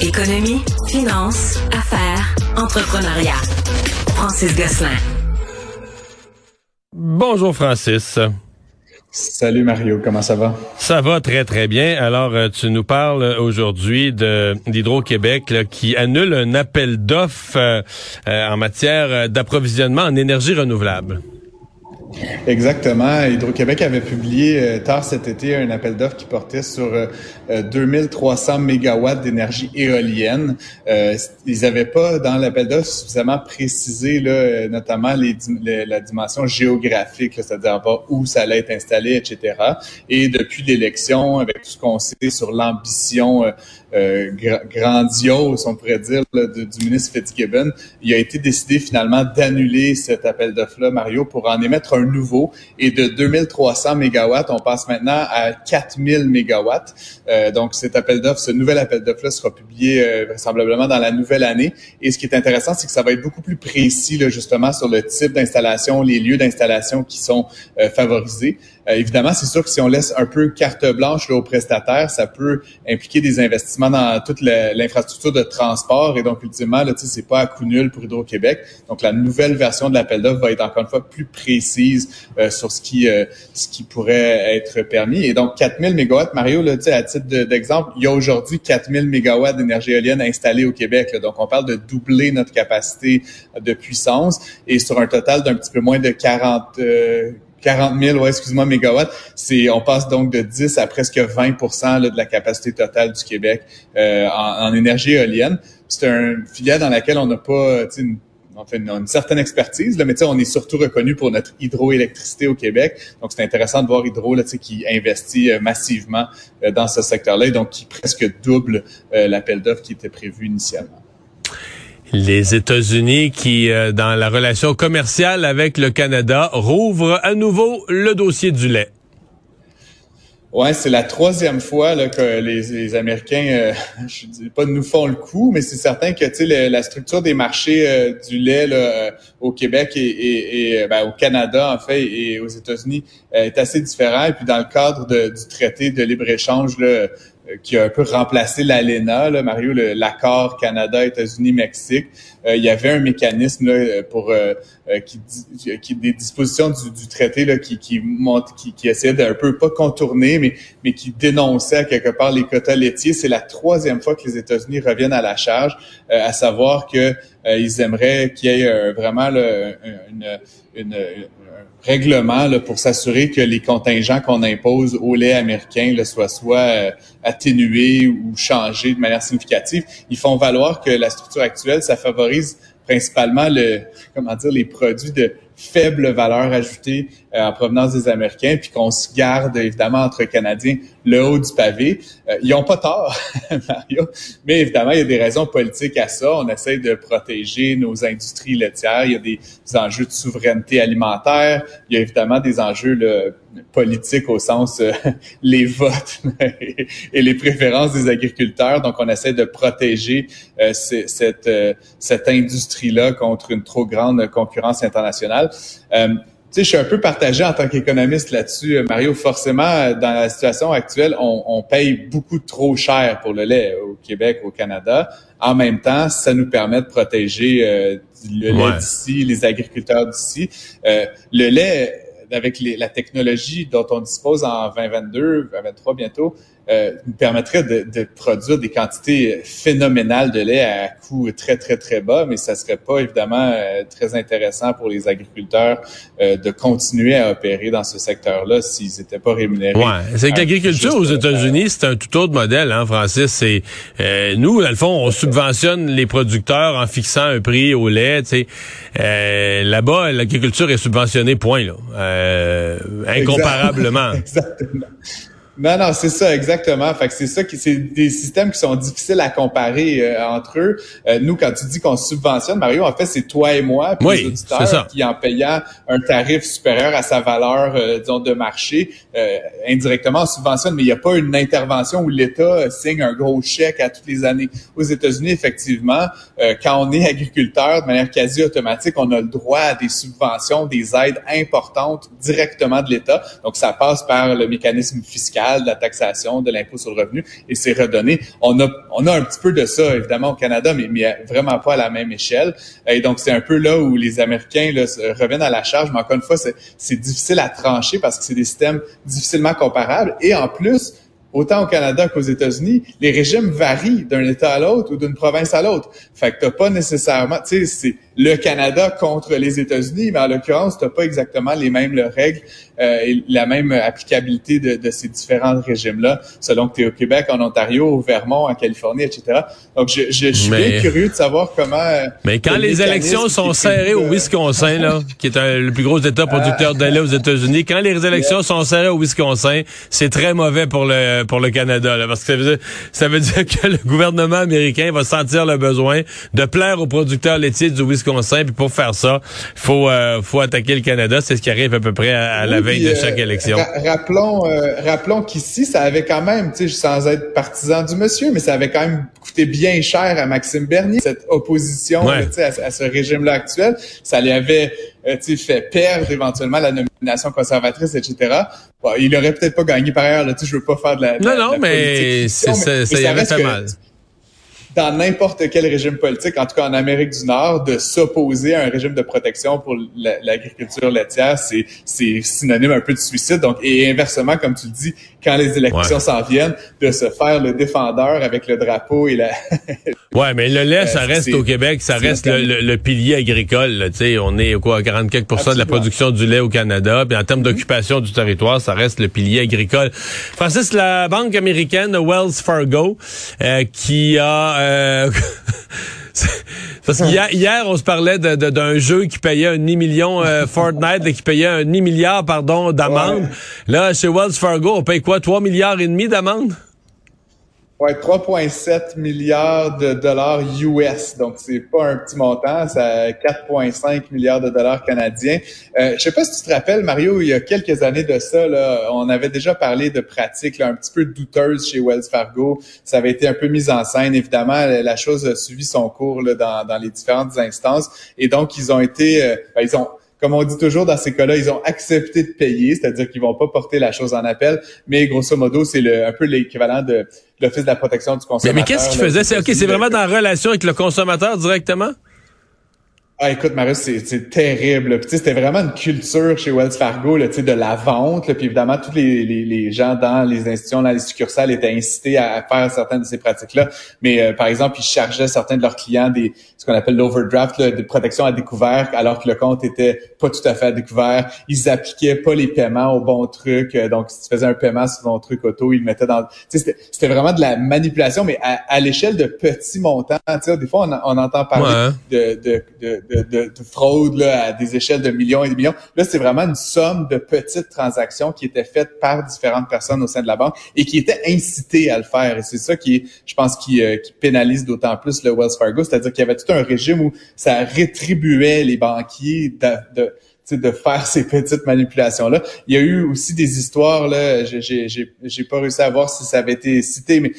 Économie, finance, affaires, entrepreneuriat. Francis Gosselin. Bonjour Francis. Salut Mario, comment ça va? Ça va très très bien. Alors euh, tu nous parles aujourd'hui de d'Hydro-Québec qui annule un appel d'offres euh, euh, en matière d'approvisionnement en énergie renouvelable. Exactement. Hydro-Québec avait publié euh, tard cet été un appel d'offres qui portait sur 2300 euh, mégawatts d'énergie éolienne. Euh, ils n'avaient pas dans l'appel d'offres suffisamment précisé là, notamment les, la dimension géographique, c'est-à-dire où ça allait être installé, etc. Et depuis l'élection, avec tout ce qu'on sait sur l'ambition euh, grandiose, on pourrait dire, du ministre Fitzgibbon, il a été décidé finalement d'annuler cet appel d'offres-là, Mario, pour en émettre un nouveau. Et de 2300 mégawatts, on passe maintenant à 4000 mégawatts. Euh, donc, cet appel d'offres, ce nouvel appel d'offres-là sera publié euh, vraisemblablement dans la nouvelle année. Et ce qui est intéressant, c'est que ça va être beaucoup plus précis, là, justement, sur le type d'installation, les lieux d'installation qui sont euh, favorisés. Euh, évidemment, c'est sûr que si on laisse un peu carte blanche là, aux prestataires, ça peut impliquer des investissements dans toute l'infrastructure de transport. Et donc, ultimement, là, c'est pas à coup nul pour Hydro-Québec. Donc, la nouvelle version de l'appel d'offres va être encore une fois plus précise euh, sur ce qui euh, ce qui pourrait être permis. Et donc, 4000 mégawatts, Mario, là, à titre d'exemple, il y a aujourd'hui 4000 mégawatts d'énergie éolienne installés au Québec. Donc, on parle de doubler notre capacité de puissance et sur un total d'un petit peu moins de 40 40 000, ouais, excuse-moi, mégawatts. C'est, on passe donc de 10 à presque 20% de la capacité totale du Québec euh, en, énergie éolienne. C'est un filière dans laquelle on n'a pas, une, une, certaine expertise, là, mais on est surtout reconnu pour notre hydroélectricité au Québec. Donc, c'est intéressant de voir Hydro là, qui investit euh, massivement euh, dans ce secteur-là et donc qui presque double l'appel d'offres qui était prévu initialement. Les États-Unis qui, euh, dans la relation commerciale avec le Canada, rouvrent à nouveau le dossier du lait. Ouais, c'est la troisième fois là, que les, Américains, euh, je dis pas nous font le coup, mais c'est certain que tu sais la structure des marchés euh, du lait là, au Québec et, et, ben, au Canada en fait et aux États-Unis est assez différent. Et puis dans le cadre du traité de libre échange là, euh, qui a un peu remplacé l'ALENA, là, Mario, l'accord Canada-États-Unis-Mexique. Euh, il y avait un mécanisme là, pour euh, qui, qui, des dispositions du, du traité là, qui qui, monte, qui, qui essayait d'un peu pas contourner, mais mais qui dénonçait à quelque part les quotas laitiers. C'est la troisième fois que les États-Unis reviennent à la charge, à savoir que ils aimeraient qu'il y ait vraiment là, une, une, règlement là, pour s'assurer que les contingents qu'on impose au lait américain là, soient soit euh, atténués ou changés de manière significative. Ils font valoir que la structure actuelle, ça favorise principalement le comment dire les produits de faible valeur ajoutée euh, en provenance des Américains, puis qu'on se garde évidemment entre Canadiens le haut du pavé. Euh, ils ont pas tort, Mario, mais évidemment il y a des raisons politiques à ça. On essaie de protéger nos industries laitières. Il y a des, enjeux de souveraineté alimentaire. Il y a évidemment des enjeux là, politiques au sens euh, les votes et les préférences des agriculteurs. Donc on essaie de protéger cette cette industrie là contre une trop grande concurrence internationale. Euh, tu sais, je suis un peu partagé en tant qu'économiste là-dessus, euh, Mario. Forcément, euh, dans la situation actuelle, on, paye beaucoup trop cher pour le lait au Québec, au Canada. En même temps, ça nous permet de protéger le lait d'ici, les agriculteurs d'ici. le lait, avec la technologie dont on dispose en 2022, 2023 bientôt, euh, nous permettrait de, de, produire des quantités phénoménales de lait à coût très, très, très bas, mais ça serait pas évidemment euh, très intéressant pour les agriculteurs euh, de continuer à opérer dans ce secteur-là s'ils n'étaient pas rémunérés. Ouais, c'est que l'agriculture aux États-Unis, c'est un tout autre modèle, hein, Francis. C'est nous, dans le fond, on subventionne les producteurs en fixant un prix au lait. Là-bas, l'agriculture est subventionnée, point là, incomparablement. Exactement. Non, non, c'est ça, exactement. Fait que c'est ça qui, c'est des systèmes qui sont difficiles à comparer euh, entre eux. Euh, nous, quand tu dis qu'on subventionne, Mario, en fait, c'est toi et moi, puis les auditeurs, qui en payant un tarif supérieur à sa valeur, euh, disons, de marché, indirectement, on subventionne, mais il n'y a pas une intervention où l'État signe un gros chèque à toutes les années. Aux États-Unis, effectivement, quand on est agriculteur, de manière quasi automatique, on a le droit à des subventions, des aides importantes directement de l'État. Donc, ça passe par le mécanisme fiscal de la taxation, de l'impôt sur le revenu, et c'est redonné. On a, on a un petit peu de ça, évidemment, au Canada, mais, mais vraiment pas à la même échelle. Et donc, c'est un peu là où les Américains là, reviennent à la charge, mais encore une fois, c'est difficile à trancher parce que c'est des systèmes difficilement comparables. Et en plus, autant au Canada qu'aux États-Unis, les régimes varient d'un État à l'autre ou d'une province à l'autre. Fait que t'as pas nécessairement, tu sais, le Canada contre les États-Unis, mais en l'occurrence, t'as pas exactement les mêmes règles euh, et la même applicabilité de, de ces différents régimes-là, selon que tu es au Québec, en Ontario, au Vermont, en Californie, etc. Donc, je, je, suis bien curieux de savoir comment... Euh, mais quand les élections sont serrées au Wisconsin, là, qui est le plus gros État producteur de lait aux États-Unis, quand les élections sont serrées au Wisconsin, c'est très mauvais pour le pour le Canada, là, parce que ça veut, dire, ça veut dire que le gouvernement américain va sentir le besoin de plaire aux producteurs laitiers du Wisconsin, puis pour faire ça, faut euh, faut attaquer le Canada. C'est ce qui arrive à peu près à, la veille de chaque euh, élection. rappelons euh, rappelons qu'ici, ça avait quand même, tu sais, sans être partisan du monsieur, mais ça avait quand même coûté bien cher à Maxime Bernier cette opposition, à, ce régime-là actuel. Ça lui avait fait perdre éventuellement la nomination conservatrice, etc. Bon, il aurait peut-être pas gagné par ailleurs. Là, je veux pas faire de la. non, non, mais, c'est, ça, y avait fait mal dans n'importe quel régime politique, en tout cas en Amérique du Nord, de s'opposer à un régime de protection pour l'agriculture laitière, c'est synonyme un peu de suicide. Donc, et inversement, comme tu le dis, quand les élections s'en viennent, de se faire le défendeur avec le drapeau et la. ouais, mais le lait, ça euh, reste au Québec, ça reste le, pilier agricole. Tu sais, on est quoi, à 44% de la production du lait au Canada. Puis en termes d'occupation du territoire, ça reste le pilier agricole. Francis, la banque américaine Wells Fargo, euh, qui a euh, parce qu'hier, hier, on se parlait d'un jeu qui payait un demi-million euh, Fortnite, et qui payait un demi-milliard, pardon, d'amende. Là, chez Wells Fargo, on paye quoi? 3 milliards et demi d'amende? Ouais, 3,7 milliards de dollars US. Donc, c'est pas un petit montant, c'est 4,5 milliards de dollars canadiens. Euh, je sais pas si tu te rappelles, Mario, il y a quelques années de ça, là, on avait déjà parlé de pratiques un petit peu douteuses chez Wells Fargo. Ça avait été un peu mis en scène. Évidemment, la chose a suivi son cours là, dans, dans les différentes instances. Et donc, ils ont été... Euh, ben, ils ont comme on dit toujours dans ces cas-là, ils ont accepté de payer, c'est-à-dire qu'ils vont pas porter la chose en appel, mais grosso modo, c'est le, un peu l'équivalent de l'Office de la protection du consommateur. Mais, qu'est-ce qu'ils faisaient? C'est, OK, c'est vraiment dans relation avec le consommateur directement? Ah, écoute, Marius, c'est terrible. Puis, c'était vraiment une culture chez Wells Fargo, là, de la vente. Là, puis évidemment, tous les, les, les, gens dans les institutions, dans les succursales étaient incités à, faire certaines de ces pratiques-là. Mais euh, par exemple, ils chargeaient certains de leurs clients des ce qu'on appelle l'overdraft, de protection à découvert, alors que le compte était pas tout à fait à découvert. Ils appliquaient pas les paiements au bon truc. Euh, donc, si tu faisais un paiement sur ton truc auto, ils le mettaient dans... C'était vraiment de la manipulation, mais à, l'échelle de petits montants. Des fois, on, on entend parler de, de, de de, de, fraude à des échelles de millions et de millions. Là, c'est vraiment une somme de petites transactions qui étaient faites par différentes personnes au sein de la banque et qui étaient incitées à le faire. Et c'est ça qui, je pense, qui, euh, qui pénalise d'autant plus le Wells Fargo, c'est-à-dire qu'il y avait tout un régime où ça rétribuait les banquiers de faire ces petites manipulations-là. Il y a eu aussi des histoires, là, j'ai pas réussi à voir si ça avait été cité, mais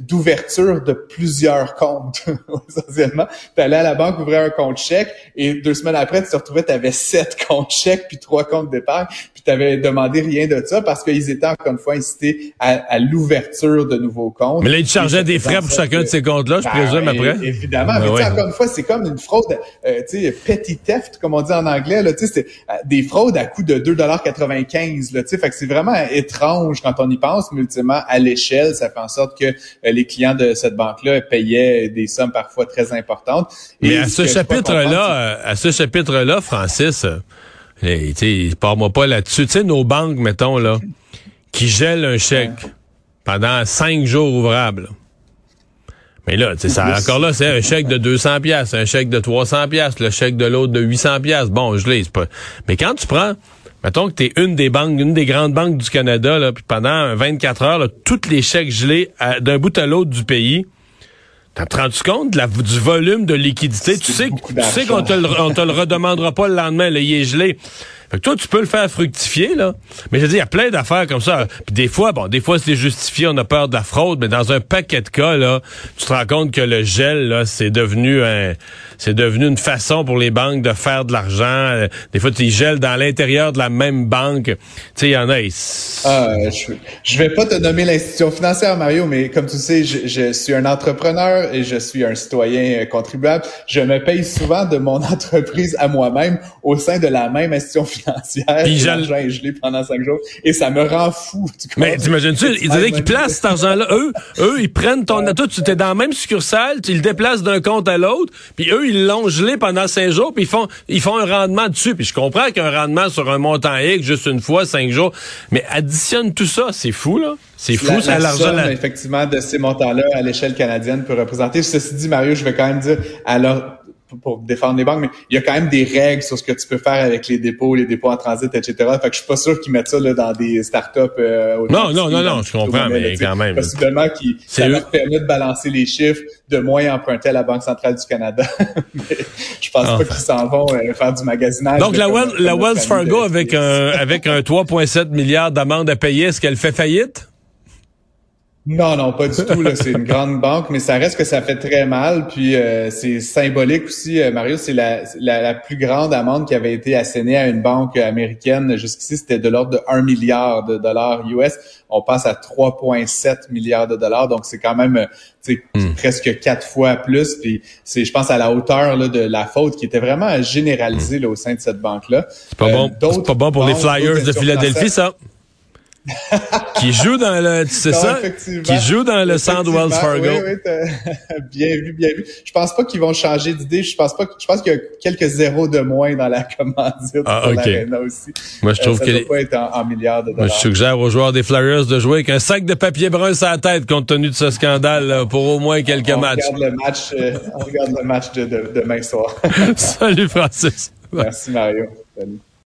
d'ouverture de plusieurs comptes, essentiellement. Tu allais à la banque ouvrir un compte chèque et deux semaines après, tu te retrouvais, tu avais sept comptes chèques puis trois comptes d'épargne, puis tu avais demandé rien de ça parce qu'ils étaient encore une fois incités à, l'ouverture de nouveaux comptes. Mais là, ils te chargeaient des frais pour chacun de ces comptes-là, je ben, présume, après. Évidemment, ben mais encore une fois, c'est comme une fraude, euh, tu sais, petty theft, comme on dit en anglais, là, tu sais, des fraudes à coût de 2,95 là, tu sais, fait que c'est vraiment étrange quand on y pense, mais ultimement à l'échelle, ça fait en sorte que euh, les clients de cette banque-là payaient des sommes parfois très importantes. mais à ce chapitre-là, à ce chapitre-là, Francis, tu sais, parle-moi pas là-dessus. Tu sais, nos banques, mettons là, qui gèlent un chèque pendant cinq jours ouvrables. Mais là, ça, encore là, c'est un chèque de 200 pièces, un chèque de 300 pièces, le chèque de l'autre de 800 pièces. Bon, je l'ai, pas. Mais quand tu prends, mettons que tu es une des banques, une des grandes banques du Canada, là, puis pendant 24 heures, là, tous les chèques gelés d'un bout à l'autre du pays, T'as te rendu compte de la, du volume de liquidité? Tu sais, tu sais qu'on te, le, on te le redemandera pas le lendemain, là, il est gelé. Fait que toi, tu peux le faire fructifier, là. Mais je dis, il y a plein d'affaires comme ça. Puis des fois, bon, des fois, c'est justifié, on a peur de la fraude, mais dans un paquet de cas, là, tu te rends compte que le gel, là, c'est devenu un, c'est devenu une façon pour les banques de faire de l'argent. Euh, Des fois, tu gèles dans l'intérieur de la même banque. Tu sais, il y en a. ils- Ah, je, je vais pas te nommer l'institution financière, Mario, mais comme tu sais, je, je suis un entrepreneur et je suis un citoyen euh, contribuable. Je me paye souvent de mon entreprise à moi-même au sein de la même institution financière. Puis Et je- l'argent est gelé pendant cinq jours et ça me rend fou. Tu Mais t'imagines-tu, ils disaient qu'ils placent cet argent-là. Eux, eux, ils prennent ton... Toi, tu es dans la même succursale, tu le déplaces d'un compte à l'autre, puis eux, ils l'ont gelé pendant cinq jours, puis ils font, ils font un rendement dessus. Puis je comprends qu'un rendement sur un montant X, juste une fois, cinq jours, mais additionne tout ça, c'est fou, là. C'est fou, La, ça, la l'argent... là. effectivement, de ces montants-là à l'échelle canadienne peut représenter. Ceci dit, Mario, je vais quand même dire, alors, pour- défendre les banques, mais il y a quand même des règles sur ce que tu peux faire avec les dépôts, les dépôts en transit, etc. Fait que je suis pas sûr qu'ils mettent ça là, dans des startups. Euh, Non, non, non, non, je comprends, mais quand même. Possiblement qui ça leur permet de balancer les chiffres, de moins emprunter à la Banque centrale du Canada. mais je pense Enfin. pas qu'ils s'en vont euh, faire du magasinage. Donc, la, Wells- Fargo, avec un, avec un 3,7 milliards d'amende à payer, est-ce qu'elle fait faillite? Non, non, pas du tout. là. C'est une grande banque, mais ça reste que ça fait très mal. Puis euh, c'est symbolique aussi, euh, Mario. C'est la, la, la plus grande amende qui avait été assénée à une banque américaine. Jusqu'ici, c'était de l'ordre de 1 milliard de dollars US. On passe à 3,7 milliards de dollars. Donc c'est quand même, sais, presque quatre fois plus. Puis c'est, je pense, à la hauteur là, de la faute qui était vraiment généralisée là, au sein de cette banque-là. C'est pas, Euh, bon, c'est pas bon pour les Flyers de Philadelphie, ça. Qui joue dans le, Non, ça? Qui joue dans le centre Wells Fargo. Oui, oui, t'as- bien vu, bien vu. Je pense pas qu'ils vont changer d'idée. Je pense pas. Je pense qu'il y a quelques zéros de moins dans la commandite Ah, pour ok. l'Arena aussi. Moi, je trouve Euh, ça que doit les- pas être en, en milliards de Moi, je suggère aux joueurs des Flyers de jouer avec un sac de papier brun sur la tête compte tenu de ce scandale là, pour au moins quelques on matchs. regarde le match. euh, on regarde le match de, de demain soir. Salut Francis. Merci Mario. Salut.